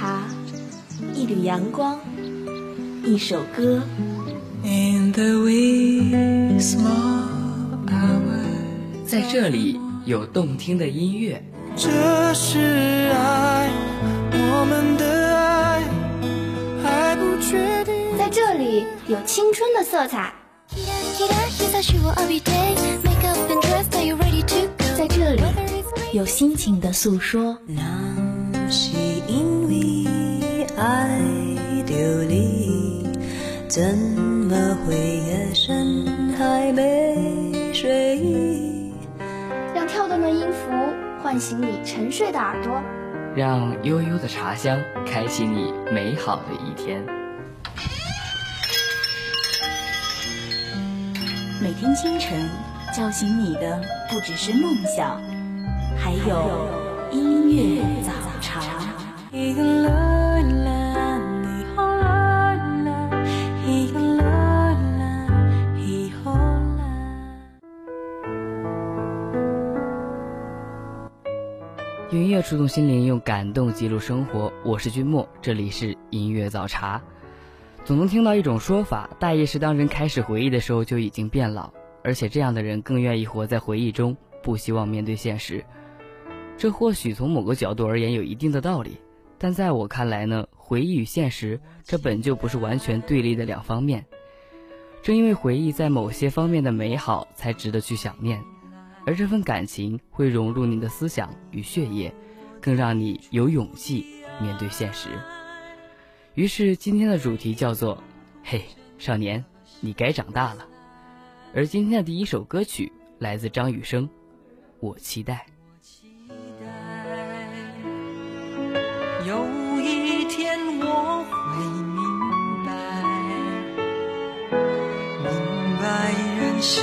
茶，一缕阳光，一首歌。在这里有动听的音乐。这是爱，我们的爱还不确定。在这里有青春的色彩。在这里有心情的诉说。那怎么会夜深还没睡意？让跳动的音符唤醒你沉睡的耳朵，让悠悠的茶香开启你美好的一天。每天清晨叫醒你的不只是梦想，还有音乐早茶。触动心灵，用感动记录生活。我是君莫，这里是音乐早茶。总能听到一种说法，大意是当人开始回忆的时候就已经变老，而且这样的人更愿意活在回忆中，不希望面对现实。这或许从某个角度而言有一定的道理，但在我看来呢，回忆与现实这本就不是完全对立的两方面。正因为回忆在某些方面的美好，才值得去想念。而这份感情会融入你的思想与血液，更让你有勇气面对现实。于是今天的主题叫做“嘿，少年，你该长大了”。而今天的第一首歌曲来自张雨生，《我期待》。有一天我会明白，明白人世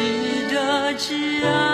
的挚爱，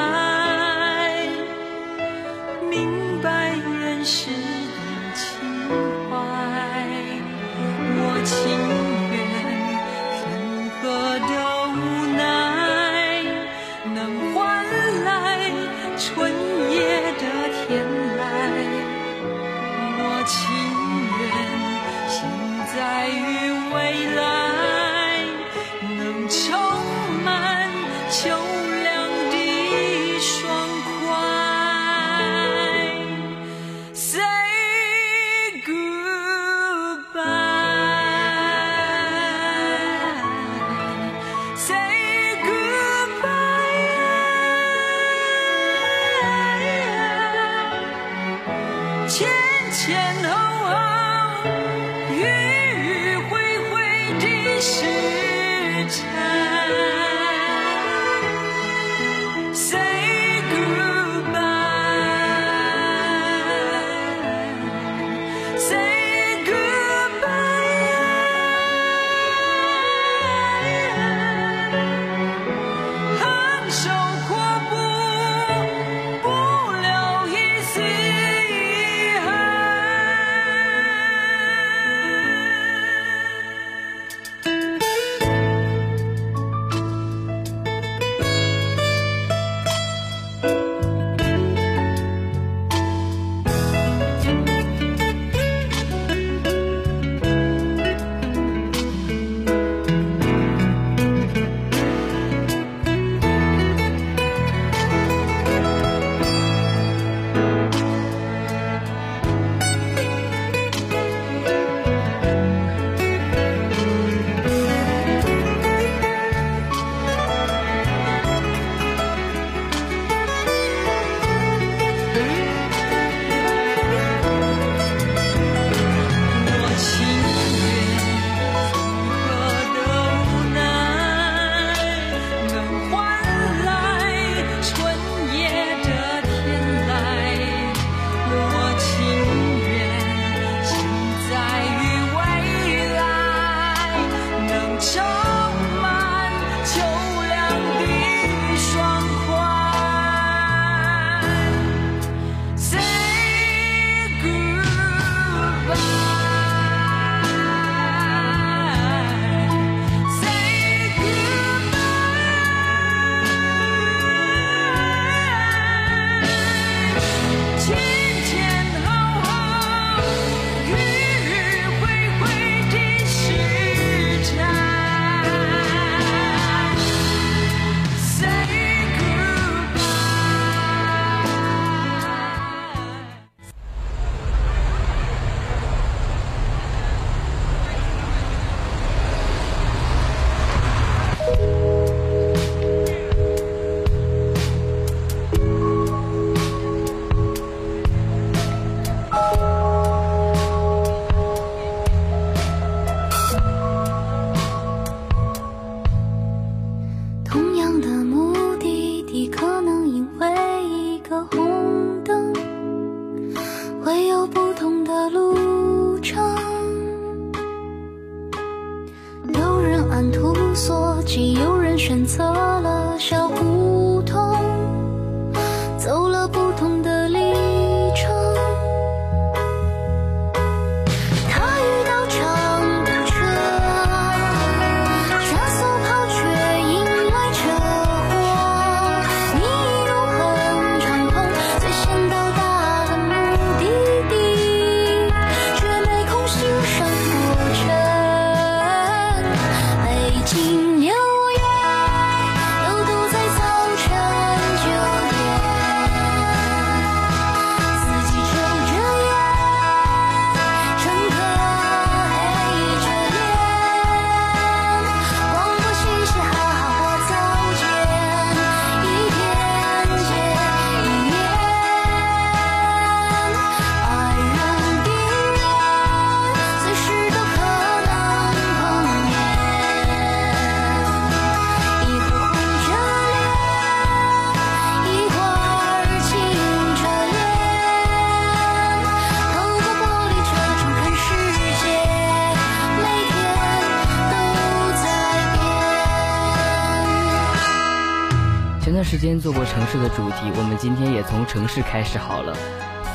做过城市的主题，我们今天也从城市开始好了。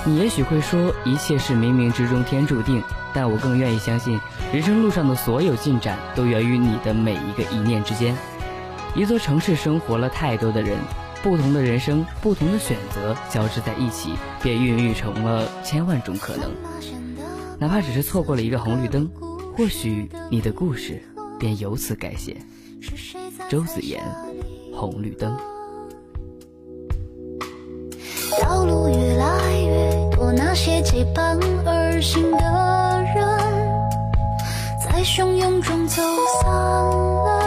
你也许会说，一切是冥冥之中天注定，但我更愿意相信，人生路上的所有进展都源于你的每一个一念之间。一座城市生活了太多的人，不同的人生，不同的选择交织在一起，便孕育成了千万种可能。哪怕只是错过了一个红绿灯，或许你的故事便由此改写。周子言，红绿灯。道路越来越多，那些结伴而行的人，在汹涌中走散了。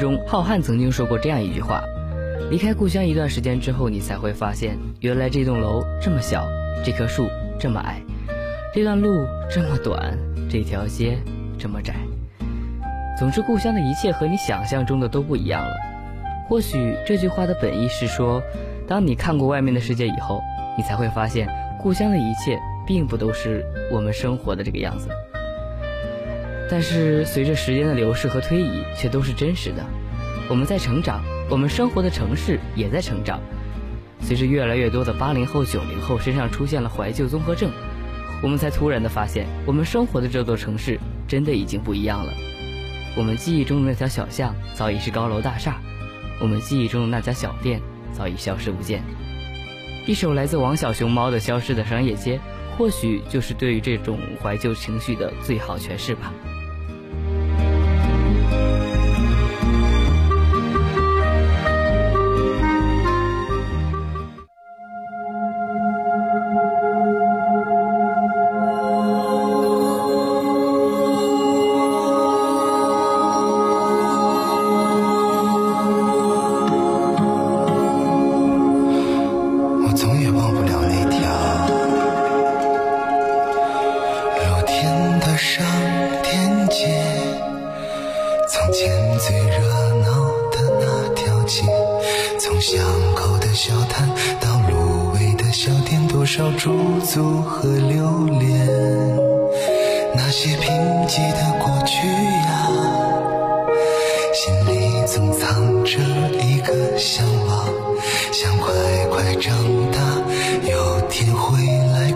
中，浩瀚曾经说过这样一句话：离开故乡一段时间之后，你才会发现，原来这栋楼这么小，这棵树这么矮，这段路这么短，这条街这么窄。总之，故乡的一切和你想象中的都不一样了。或许这句话的本意是说，当你看过外面的世界以后，你才会发现，故乡的一切并不都是我们生活的这个样子。但是随着时间的流逝和推移，却都是真实的。我们在成长，我们生活的城市也在成长。随着越来越多的八零后、九零后身上出现了怀旧综合症，我们才突然的发现，我们生活的这座城市真的已经不一样了。我们记忆中的那条小巷早已是高楼大厦，我们记忆中的那家小店早已消失不见。一首来自王小熊猫的《消失的商业街》，或许就是对于这种怀旧情绪的最好诠释吧。驻足和留恋那些贫瘠的过去呀，心里总藏着一个向往，想快快长大，有天回来。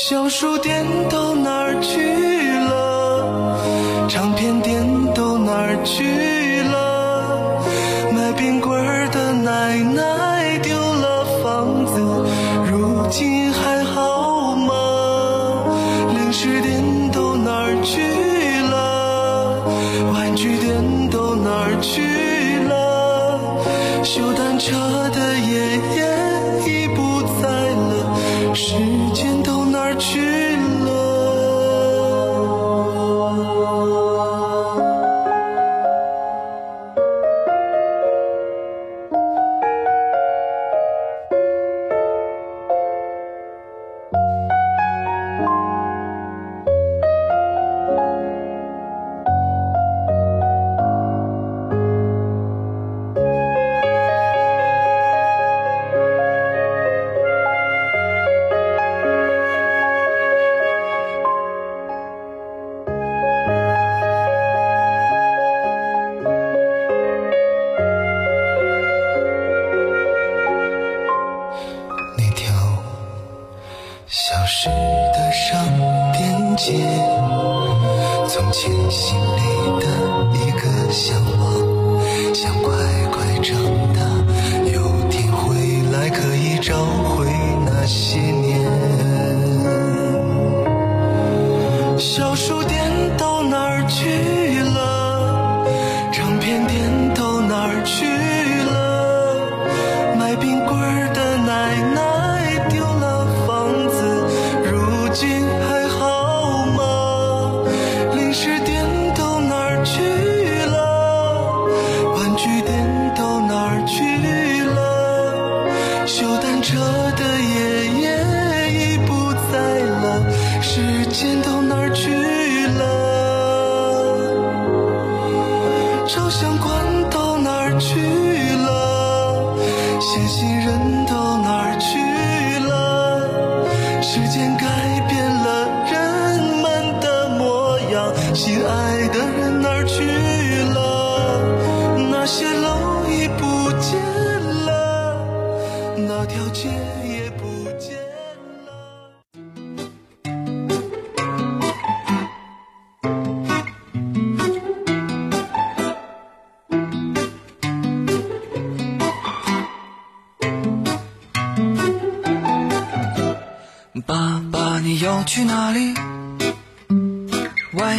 小书店都哪儿去了？唱片店都哪儿去了？卖冰棍儿的奶奶丢了房子，如今还好吗？零食店都哪儿去了？玩具店都哪儿去了？修单车。玩具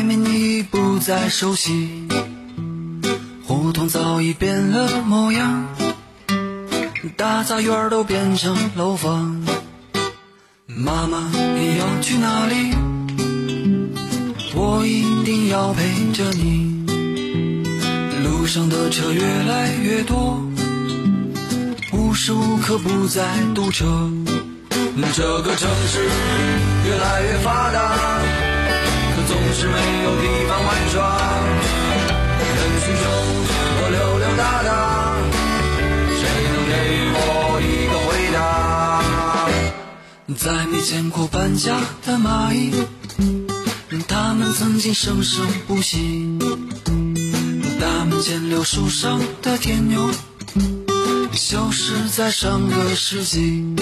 面你不再熟悉，胡同早已变了模样，大杂院都变成楼房。妈妈，你要去哪里？我一定要陪着你。路上的车越来越多，无时无刻不在堵车。这个城市越来越发达，是没有地方玩耍。人群中我溜溜达达，谁能给我一个回答？再没见过搬家的蚂蚁，它们曾经生生不息。大门前柳树上的天牛，消失在上个世纪。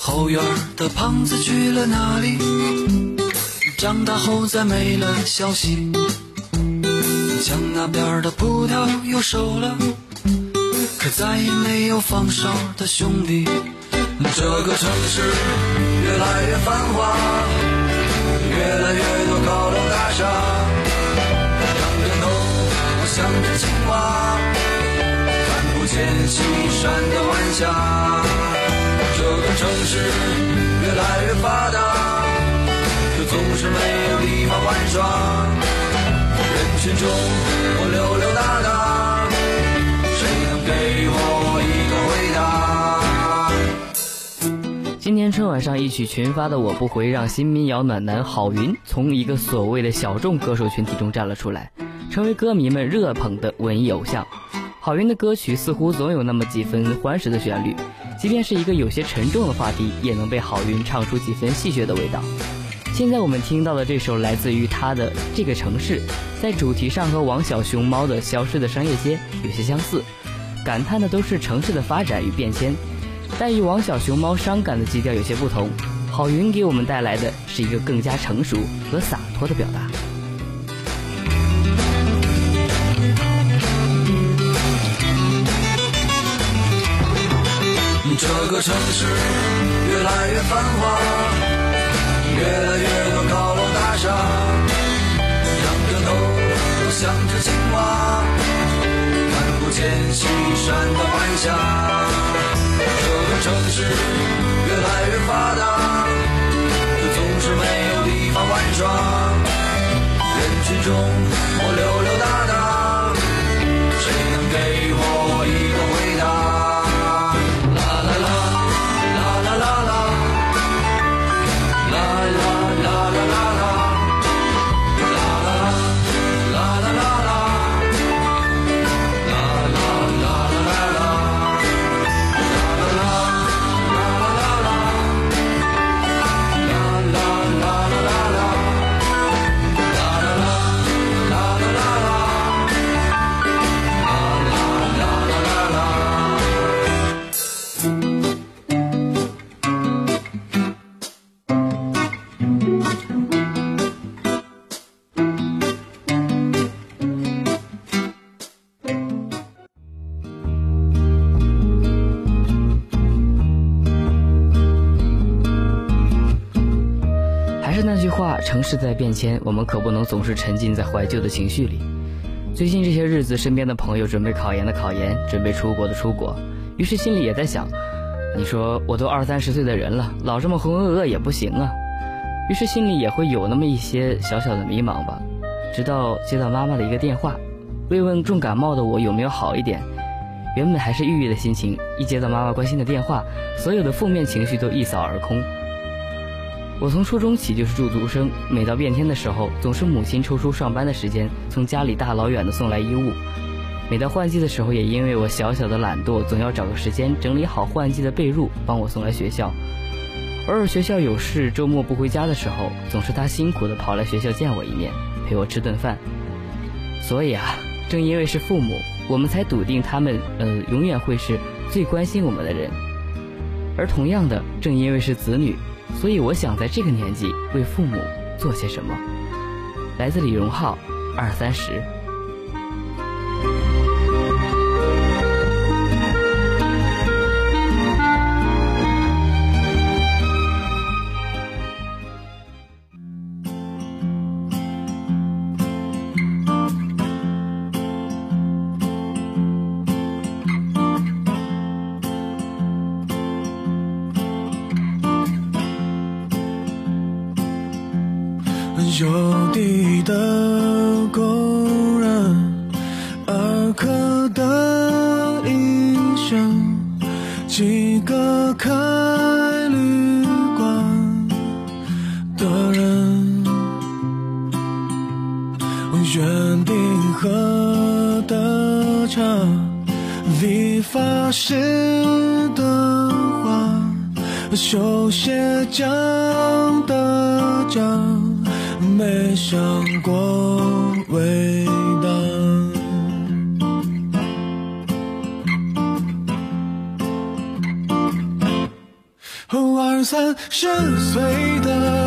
后院的胖子去了哪里？长大后再没了消息。墙那边的葡萄又熟了，可再也没有放哨的兄弟。这个城市越来越繁华，越来越多高楼大厦。仰着头，我像只青蛙，看不见西山的晚霞。这个城市越来越发达，总是没有地方玩耍。人群中我溜溜达达，谁能给我一个回答？今年春晚上一曲群发的《我不回》，让新民谣暖男郝云从一个所谓的小众歌手群体中站了出来，成为歌迷们热捧的文艺偶像。郝云的歌曲似乎总有那么几分欢实的旋律，即便是一个有些沉重的话题，也能被郝云唱出几分戏谑的味道。现在我们听到的这首来自于他的《这个城市》，在主题上和王小熊猫的《消失的商业街》有些相似，感叹的都是城市的发展与变迁。但与王小熊猫伤感的基调有些不同，郝云给我们带来的是一个更加成熟和洒脱的表达。这个城市越来越繁华，越来越多高楼大厦仰着头我想着青蛙看不见西山的晚霞这个城市越来越发达可总是没有地方玩耍。人群中我流话，城市在变迁，我们可不能总是沉浸在怀旧的情绪里。最近这些日子，身边的朋友准备考研的考研，准备出国的出国，于是心里也在想：你说我都二三十岁的人了，老这么浑浑噩噩也不行啊。于是心里也会有那么一些小小的迷茫吧。直到接到妈妈的一个电话，慰问重感冒的我有没有好一点。原本还是郁郁的心情，一接到妈妈关心的电话，所有的负面情绪都一扫而空。我从初中起就是住读生，每到变天的时候，总是母亲抽出上班的时间，从家里大老远的送来衣物。每到换季的时候，也因为我小小的懒惰，总要找个时间整理好换季的被褥，帮我送来学校。偶尔学校有事，周末不回家的时候，总是他辛苦的跑来学校见我一面，陪我吃顿饭。所以啊，正因为是父母，我们才笃定他们，呃，永远会是最关心我们的人。而同样的，正因为是子女。所以我想在这个年纪为父母做些什么。来自李荣浩，二三十。修鞋匠的匠。没想过伟大。二三十岁的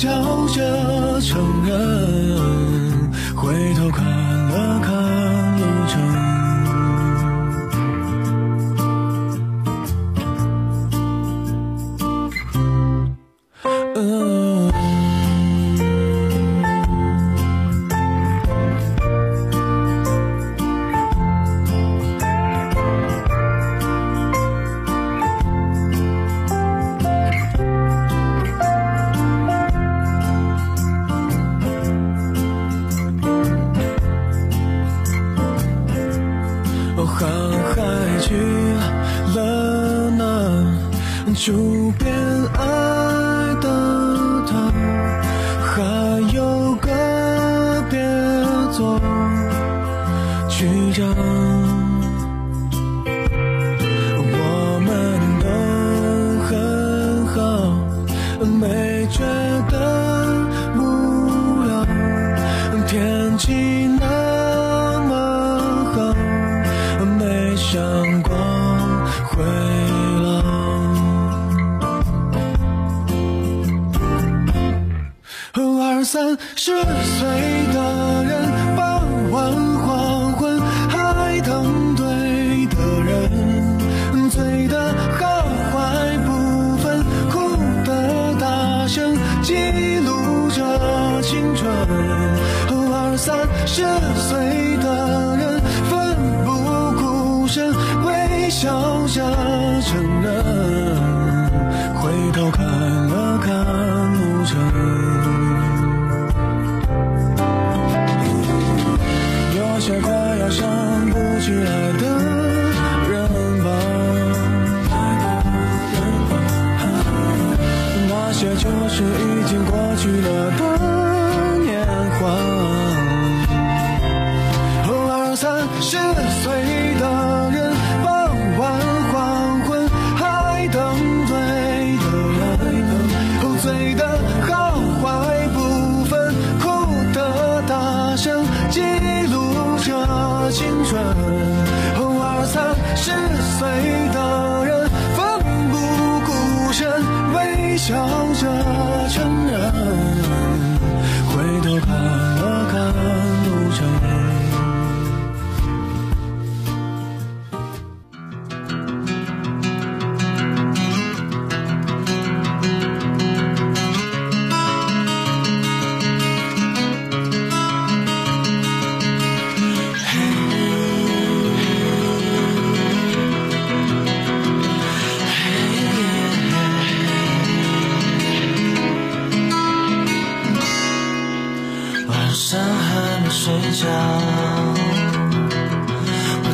笑着三十岁的人傍晚黄昏还等对的人。醉的好坏不分哭的大声记录着青春。二三十岁的人奋不顾身微笑着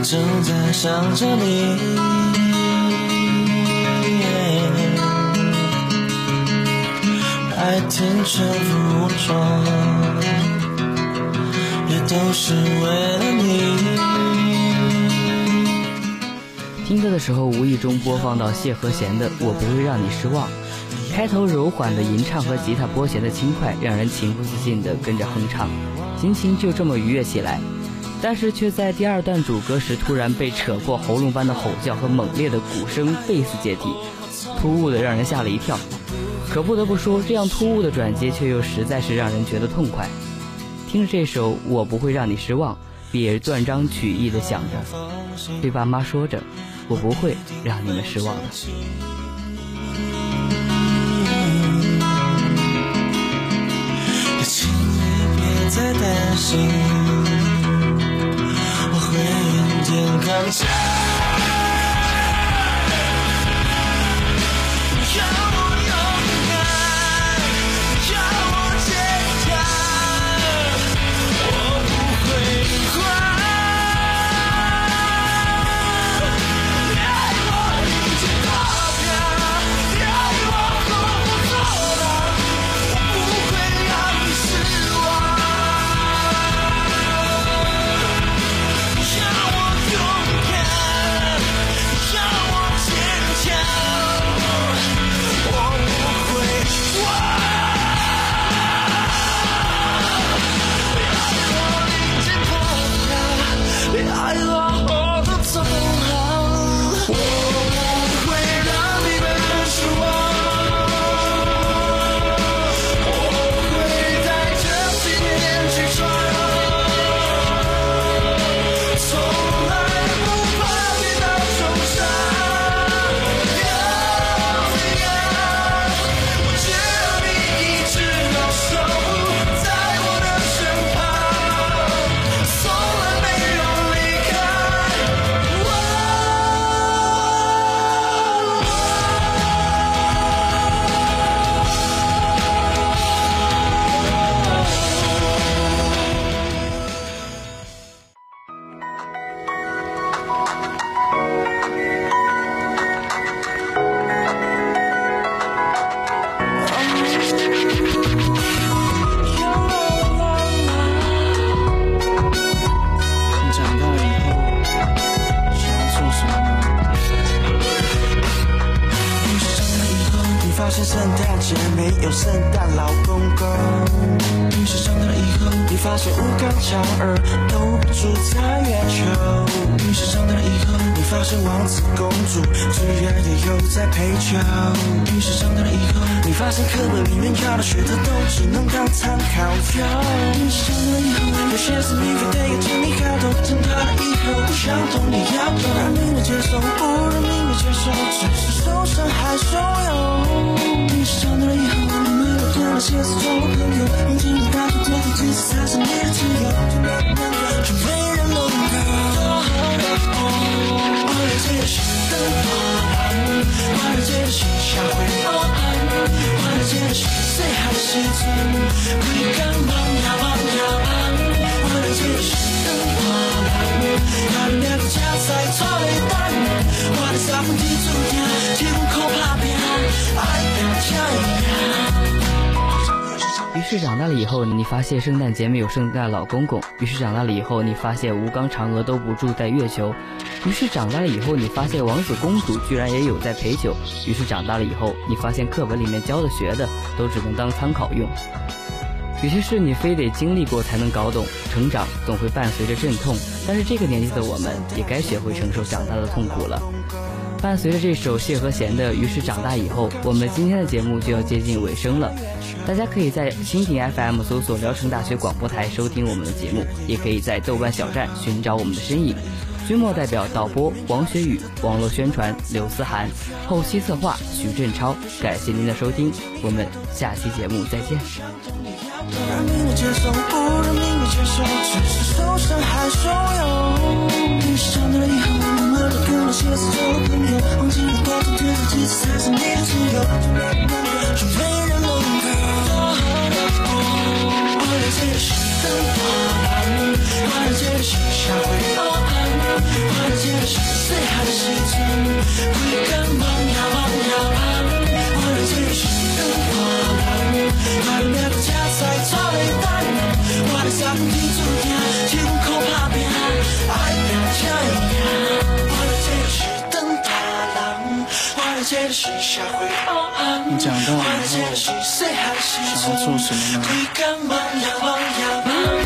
正在想着你。白天全副武装，也都是为了你。听歌的时候，无意中播放到谢和弦的《我不会让你失望》，开头柔缓的吟唱和吉他拨弦的轻快，让人情不自禁地跟着哼唱，心情就这么愉悦起来。但是却在第二段主歌时，突然被扯破喉咙般的吼叫和猛烈的鼓声贝斯接替，突兀的让人吓了一跳。可不得不说，这样突兀的转接却又实在是让人觉得痛快。听着这首《我不会让你失望》，别断章取义的想着，对爸妈说着。我不会让你们失望的。请你别再担心，点发现圣诞节没有圣诞老公公。于是长大以后，你发现无感鸟儿都不住在月球。于是长大以后，你发现王子公主最爱的又在陪酒。于是长大以后，你发现课本里面教的学的都只能当参考用。于是长大以后，有些事你非得要经历好懂，长大了以后不想懂你要懂，让你们接受，不让你们接受，只是受伤害汹涌。于是长大了以后，你们又多了些死忠的朋友，友，忘记了当初做自己才是你的自由，就没人能够。我了解的是灯火暗，我了解的是下回偶暗，我了解的是最好的时辰，会赶忙呀忙呀忙。我了解的是灯火暗，他们两个夹在错的蛋，我的三分地注定，于是长大了以后，你发现圣诞节没有圣诞老公公；于是长大了以后，你发现吴刚、嫦娥都不住在月球；于是长大了以后，你发现王子公主居然也有在陪酒；于是长大了以后，你发现课本里面教的学的都只能当参考用。有些事你非得经历过才能搞懂，成长总会伴随着阵痛，但是这个年纪的我们也该学会承受长大的痛苦了。伴随着这首谢和弦的《于是长大以后》，我们今天的节目就要接近尾声了。大家可以在蜻蜓 FM 搜索聊城大学广播台收听我们的节目，也可以在豆瓣小站寻找我们的身影。君莫代表导播王学宇，网络宣传刘思涵，后期策划徐振超。感谢您的收听，我们下期节目再见。让命运接受，不让命运接受，只是。下回长大以后我了解的是最好的时想要做什么呢会赶忙呀忙呀忙。